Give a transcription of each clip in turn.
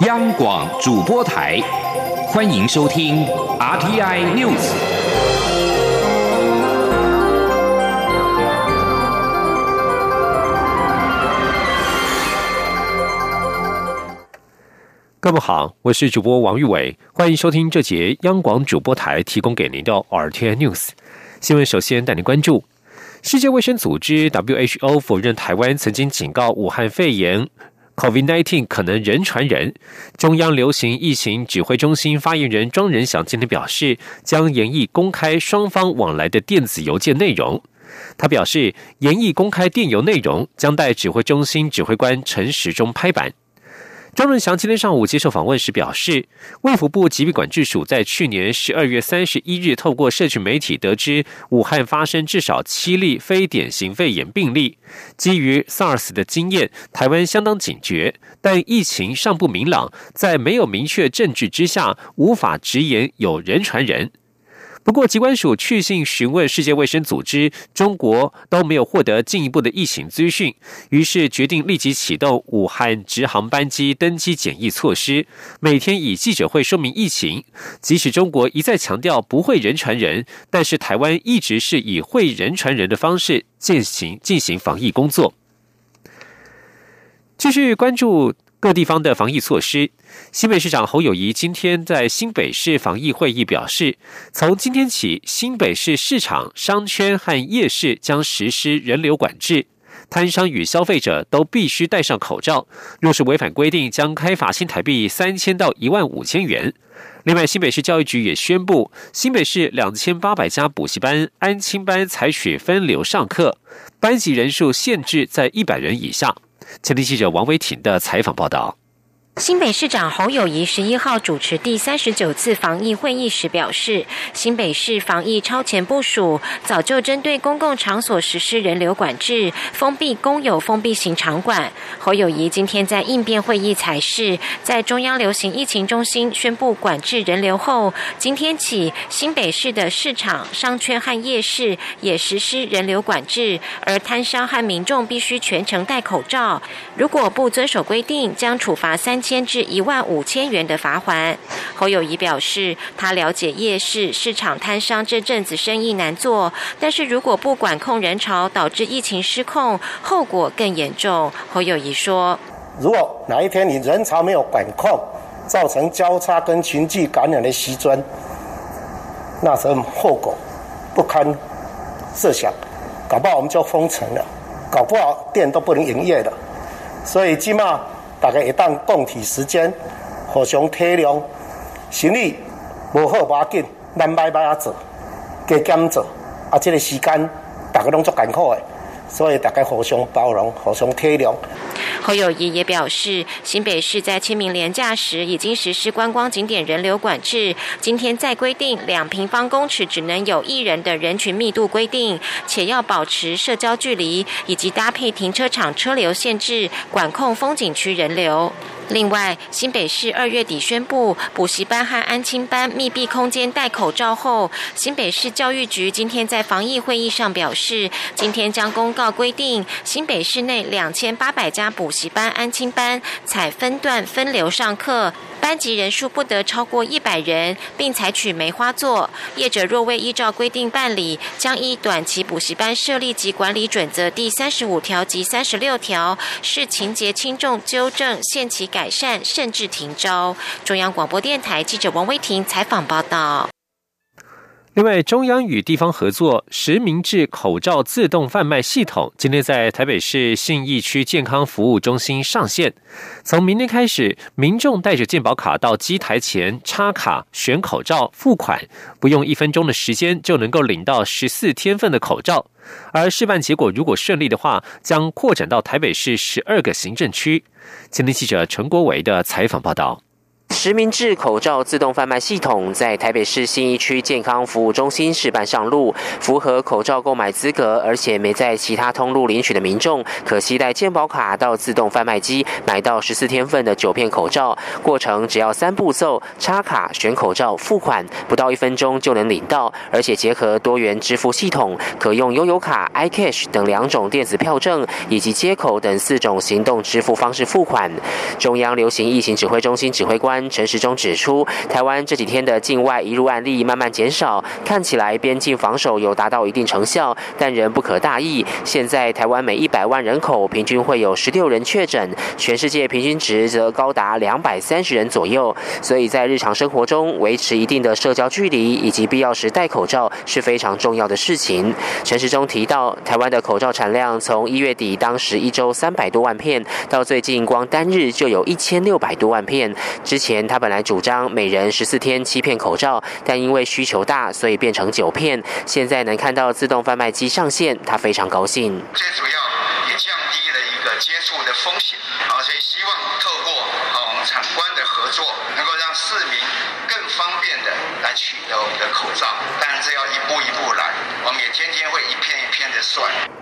央广主播台，欢迎收听 RTI News。各位好，我是主播王玉伟，欢迎收听这节央广主播台提供给您的 RTI News 新闻。首先带您关注，世界卫生组织 WHO 否认台湾曾经警告武汉肺炎。COVID-19 可能人传人。中央流行疫情指挥中心发言人庄仁祥今天表示，将严议公开双方往来的电子邮件内容。他表示，严议公开电邮内容将待指挥中心指挥官陈时中拍板。庄润祥今天上午接受访问时表示，卫福部疾病管制署在去年十二月三十一日透过社区媒体得知，武汉发生至少七例非典型肺炎病例。基于 SARS 的经验，台湾相当警觉，但疫情尚不明朗，在没有明确证据之下，无法直言有人传人。不过，机关署去信询问世界卫生组织，中国都没有获得进一步的疫情资讯，于是决定立即启动武汉直航班机登机检疫措施，每天以记者会说明疫情。即使中国一再强调不会人传人，但是台湾一直是以会人传人的方式进行进行防疫工作。继续关注。各地方的防疫措施，新北市长侯友谊今天在新北市防疫会议表示，从今天起，新北市市场、商圈和夜市将实施人流管制，摊商与消费者都必须戴上口罩，若是违反规定，将开罚新台币三千到一万五千元。另外，新北市教育局也宣布，新北市两千八百家补习班、安亲班采取分流上课，班级人数限制在一百人以下。前天记者王维婷的采访报道。新北市长侯友谊十一号主持第三十九次防疫会议时表示，新北市防疫超前部署，早就针对公共场所实施人流管制，封闭公有封闭型场馆。侯友谊今天在应变会议才是，在中央流行疫情中心宣布管制人流后，今天起新北市的市场、商圈和夜市也实施人流管制，而摊商和民众必须全程戴口罩，如果不遵守规定，将处罚三。千至一万五千元的罚款。侯友谊表示，他了解夜市市场摊商这阵子生意难做，但是如果不管控人潮，导致疫情失控，后果更严重。侯友谊说：“如果哪一天你人潮没有管控，造成交叉跟群聚感染的袭尊，那时候后果不堪设想，搞不好我们就封城了，搞不好店都不能营业了。所以今嘛。”大家会当共体时间，互相体谅，生意无好要紧，咱慢慢啊做，加减做，啊，这个时间大家拢足艰苦诶，所以大家互相包容，互相体谅。侯友谊也表示，新北市在清明连假时已经实施观光景点人流管制，今天再规定两平方公尺只能有一人的人群密度规定，且要保持社交距离，以及搭配停车场车流限制，管控风景区人流。另外，新北市二月底宣布补习班和安亲班密闭空间戴口罩后，新北市教育局今天在防疫会议上表示，今天将公告规定，新北市内两千八百家补习班、安亲班采分段分流上课。班级人数不得超过一百人，并采取梅花座。业者若未依照规定办理，将依短期补习班设立及管理准则第三十五条及三十六条，视情节轻重纠正，限期改善，甚至停招。中央广播电台记者王威婷采访报道。另外，中央与地方合作实名制口罩自动贩卖系统，今天在台北市信义区健康服务中心上线。从明天开始，民众带着健保卡到机台前插卡选口罩付款，不用一分钟的时间就能够领到十四天份的口罩。而示范结果如果顺利的话，将扩展到台北市十二个行政区。今天记者陈国伟的采访报道。实名制口罩自动贩卖系统在台北市信义区健康服务中心试办上路，符合口罩购买资格，而且没在其他通路领取的民众，可携带健保卡到自动贩卖机买到十四天份的九片口罩。过程只要三步骤：插卡、选口罩、付款，不到一分钟就能领到。而且结合多元支付系统，可用悠游卡、iCash 等两种电子票证，以及接口等四种行动支付方式付款。中央流行疫情指挥中心指挥官。陈时中指出，台湾这几天的境外移入案例慢慢减少，看起来边境防守有达到一定成效，但仍不可大意。现在台湾每一百万人口平均会有十六人确诊，全世界平均值则高达两百三十人左右。所以在日常生活中维持一定的社交距离以及必要时戴口罩是非常重要的事情。陈时中提到，台湾的口罩产量从一月底当时一周三百多万片，到最近光单日就有一千六百多万片。之前前他本来主张每人十四天七片口罩，但因为需求大，所以变成九片。现在能看到自动贩卖机上线，他非常高兴。最主要也降低了一个接触的风险，啊，所以希望透过我们厂官的合作，能够让市民更方便的来取得我们的口罩。当然，这要一步一步来，我们也天天会一片一。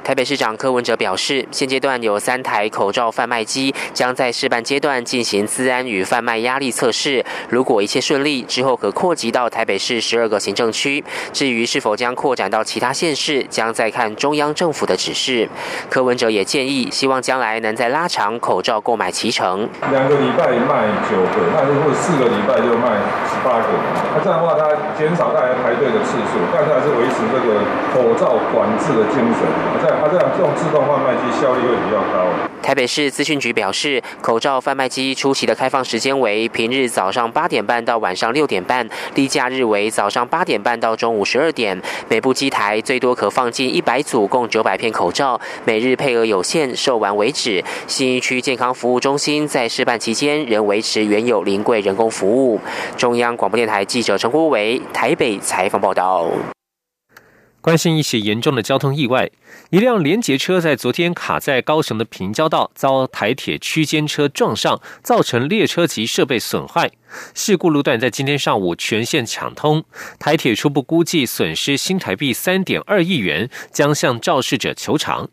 台北市长柯文哲表示，现阶段有三台口罩贩卖机，将在示范阶段进行资安与贩卖压力测试。如果一切顺利，之后可扩及到台北市十二个行政区。至于是否将扩展到其他县市，将再看中央政府的指示。柯文哲也建议，希望将来能再拉长口罩购买期程。两个礼拜卖九个，那如果四个礼拜就卖十八个，那这样的话，它减少大家排队的次数，但是还是维持这个口罩管制的精神。在它这样这种自动贩卖机效率会比较高。台北市资讯局表示，口罩贩卖机初期的开放时间为平日早上八点半到晚上六点半，例假日为早上八点半到中午十二点。每部机台最多可放进一百组，共九百片口罩，每日配额有限，售完为止。新一区健康服务中心在试办期间仍维持原有临柜人工服务。中央广播电台记者陈国伟台北采访报道。关心一起严重的交通意外，一辆连结车在昨天卡在高雄的平交道，遭台铁区间车撞上，造成列车及设备损坏。事故路段在今天上午全线抢通，台铁初步估计损失新台币三点二亿元，将向肇事者求偿。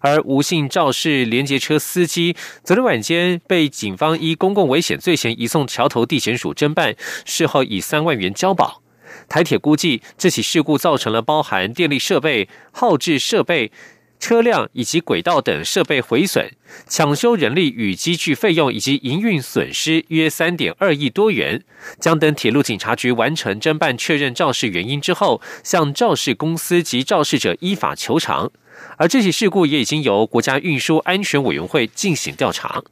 而吴姓肇事连接车司机，昨天晚间被警方依公共危险罪嫌移送桥头地检署侦办，事后以三万元交保。台铁估计，这起事故造成了包含电力设备、耗制设备、车辆以及轨道等设备毁损，抢修人力与机具费用以及营运损失约三点二亿多元。将等铁路警察局完成侦办、确认肇事原因之后，向肇事公司及肇事者依法求偿。而这起事故也已经由国家运输安全委员会进行调查。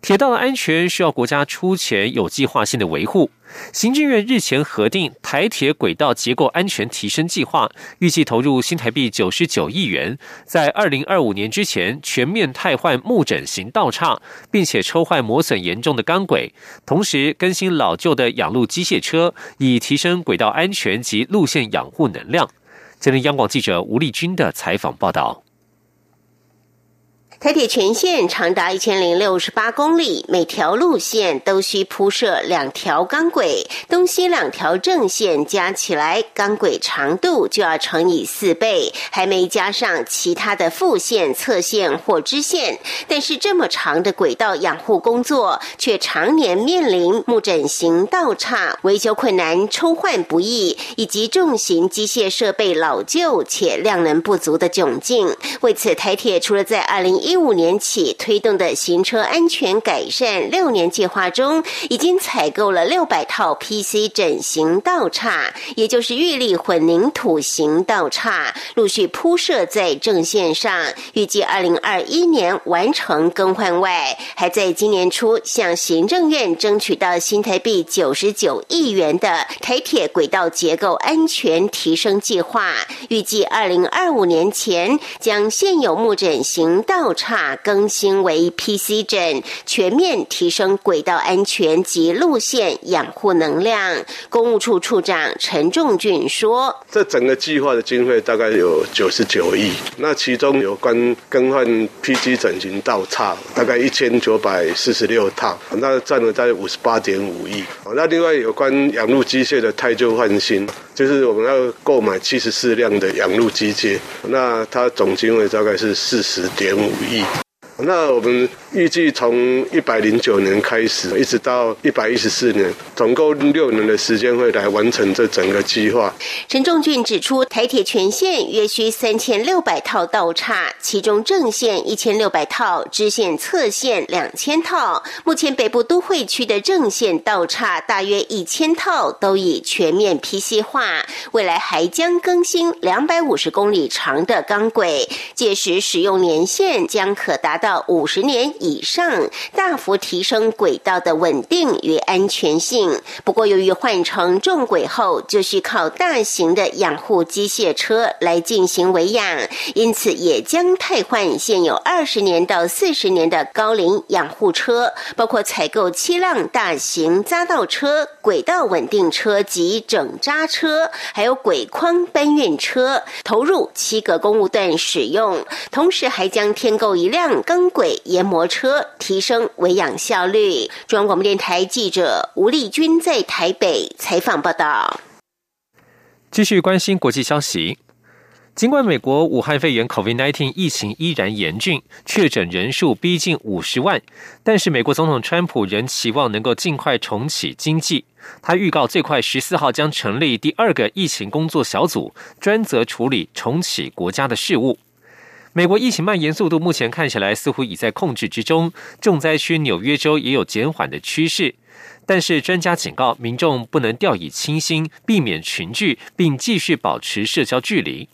铁道的安全需要国家出钱有计划性的维护。行政院日前核定台铁轨道结构安全提升计划，预计投入新台币九十九亿元，在二零二五年之前全面汰换木枕型道岔，并且抽换磨损严重的钢轨，同时更新老旧的养路机械车，以提升轨道安全及路线养护能量。这是央广记者吴丽君的采访报道。台铁全线长达一千零六十八公里，每条路线都需铺设两条钢轨，东西两条正线加起来，钢轨长度就要乘以四倍，还没加上其他的副线、侧线或支线。但是这么长的轨道养护工作，却常年面临木枕型道岔、维修困难、抽换不易，以及重型机械设备老旧且量能不足的窘境。为此，台铁除了在二零一一五年起推动的行车安全改善六年计划中，已经采购了六百套 PC 整形道岔，也就是玉立混凝土型道岔，陆续铺设在正线上，预计二零二一年完成更换。外，还在今年初向行政院争取到新台币九十九亿元的台铁轨道结构安全提升计划，预计二零二五年前将现有木枕型道岔差。更新为 PC 枕，全面提升轨道安全及路线养护能量。公务处处长陈仲俊说：“这整个计划的经费大概有九十九亿，那其中有关更换 PC 整形道岔，大概一千九百四十六套，那占了在五十八点五亿。那另外有关养路机械的太旧换新，就是我们要购买七十四辆的养路机械，那它总经费大概是四十点五亿。heat. 那我们。预计从一百零九年开始，一直到一百一十四年，总共六年的时间会来完成这整个计划。陈仲俊指出，台铁全线约需三千六百套道岔，其中正线一千六百套，支线侧线两千套。目前北部都会区的正线道岔大约一千套，都已全面 PC 化。未来还将更新两百五十公里长的钢轨，届时使用年限将可达到五十年。以上大幅提升轨道的稳定与安全性。不过，由于换成重轨后，就需靠大型的养护机械车来进行维养，因此也将汰换现有二十年到四十年的高龄养护车，包括采购七辆大型匝道车、轨道稳定车及整扎车，还有轨框搬运车，投入七个公务段使用。同时，还将添购一辆钢轨研磨。车提升维养效率。中央广播电台记者吴丽君在台北采访报道。继续关心国际消息。尽管美国武汉肺炎 （COVID-19） 疫情依然严峻，确诊人数逼近五十万，但是美国总统川普仍期望能够尽快重启经济。他预告最快十四号将成立第二个疫情工作小组，专责处理重启国家的事务。美国疫情蔓延速度目前看起来似乎已在控制之中，重灾区纽约州也有减缓的趋势。但是专家警告民众不能掉以轻心，避免群聚，并继续保持社交距离。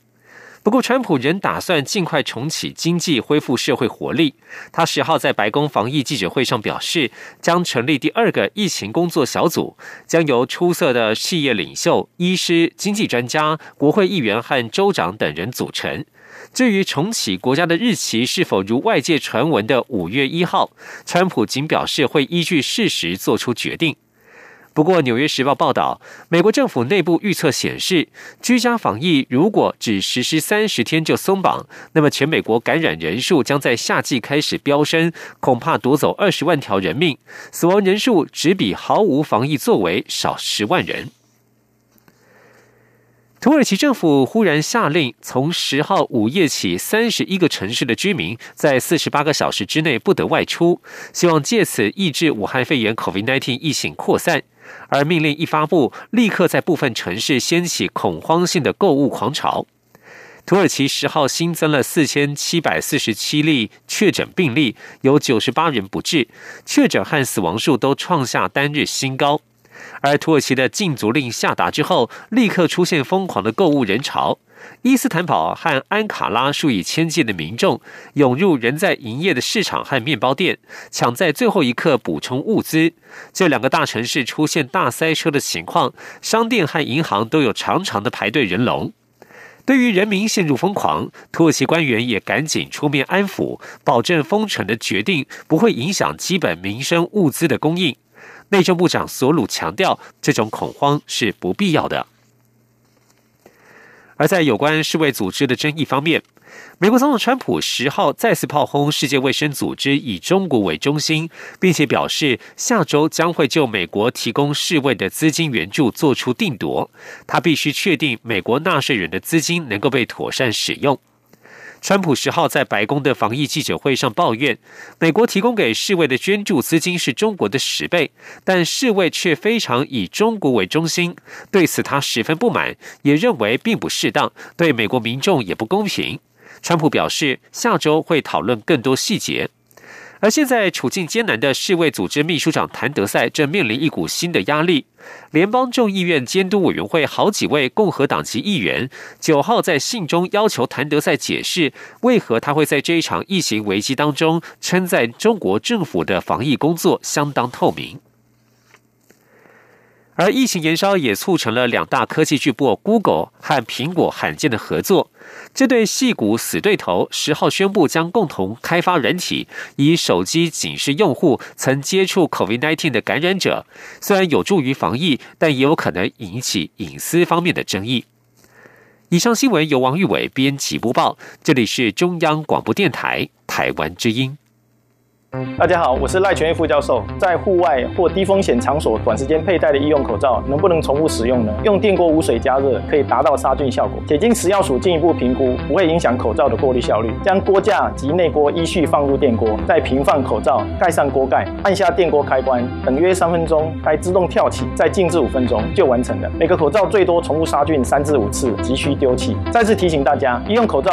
不过，川普仍打算尽快重启经济，恢复社会活力。他十号在白宫防疫记者会上表示，将成立第二个疫情工作小组，将由出色的企业领袖、医师、经济专家、国会议员和州长等人组成。至于重启国家的日期是否如外界传闻的五月一号，川普仅表示会依据事实做出决定。不过，《纽约时报》报道，美国政府内部预测显示，居家防疫如果只实施三十天就松绑，那么全美国感染人数将在夏季开始飙升，恐怕夺走二十万条人命，死亡人数只比毫无防疫作为少十万人。土耳其政府忽然下令，从十号午夜起，三十一个城市的居民在四十八个小时之内不得外出，希望借此抑制武汉肺炎 （COVID-19） 疫情扩散。而命令一发布，立刻在部分城市掀起恐慌性的购物狂潮。土耳其十号新增了四千七百四十七例确诊病例，有九十八人不治，确诊和死亡数都创下单日新高。而土耳其的禁足令下达之后，立刻出现疯狂的购物人潮。伊斯坦堡和安卡拉数以千计的民众涌入仍在营业的市场和面包店，抢在最后一刻补充物资。这两个大城市出现大塞车的情况，商店和银行都有长长的排队人龙。对于人民陷入疯狂，土耳其官员也赶紧出面安抚，保证封城的决定不会影响基本民生物资的供应。内政部长索鲁强调，这种恐慌是不必要的。而在有关世卫组织的争议方面，美国总统川普十号再次炮轰世界卫生组织以中国为中心，并且表示下周将会就美国提供世卫的资金援助做出定夺。他必须确定美国纳税人的资金能够被妥善使用。川普十号在白宫的防疫记者会上抱怨，美国提供给世卫的捐助资金是中国的十倍，但世卫却非常以中国为中心。对此，他十分不满，也认为并不适当，对美国民众也不公平。川普表示，下周会讨论更多细节。而现在处境艰难的世卫组织秘书长谭德赛正面临一股新的压力。联邦众议院监督委员会好几位共和党籍议员九号在信中要求谭德赛解释，为何他会在这一场疫情危机当中称赞中国政府的防疫工作相当透明。而疫情延烧也促成了两大科技巨擘 Google 和苹果罕见的合作。这对戏骨死对头十号宣布将共同开发人体，以手机警示用户曾接触 COVID-19 的感染者。虽然有助于防疫，但也有可能引起隐私方面的争议。以上新闻由王玉伟编辑播报，这里是中央广播电台台湾之音。大家好，我是赖全义副教授。在户外或低风险场所短时间佩戴的医用口罩，能不能重复使用呢？用电锅无水加热可以达到杀菌效果。且经食药署进一步评估，不会影响口罩的过滤效率。将锅架及内锅依序放入电锅，再平放口罩，盖上锅盖，按下电锅开关，等约三分钟，该自动跳起，再静置五分钟就完成了。每个口罩最多重复杀菌三至五次，急需丢弃。再次提醒大家，医用口罩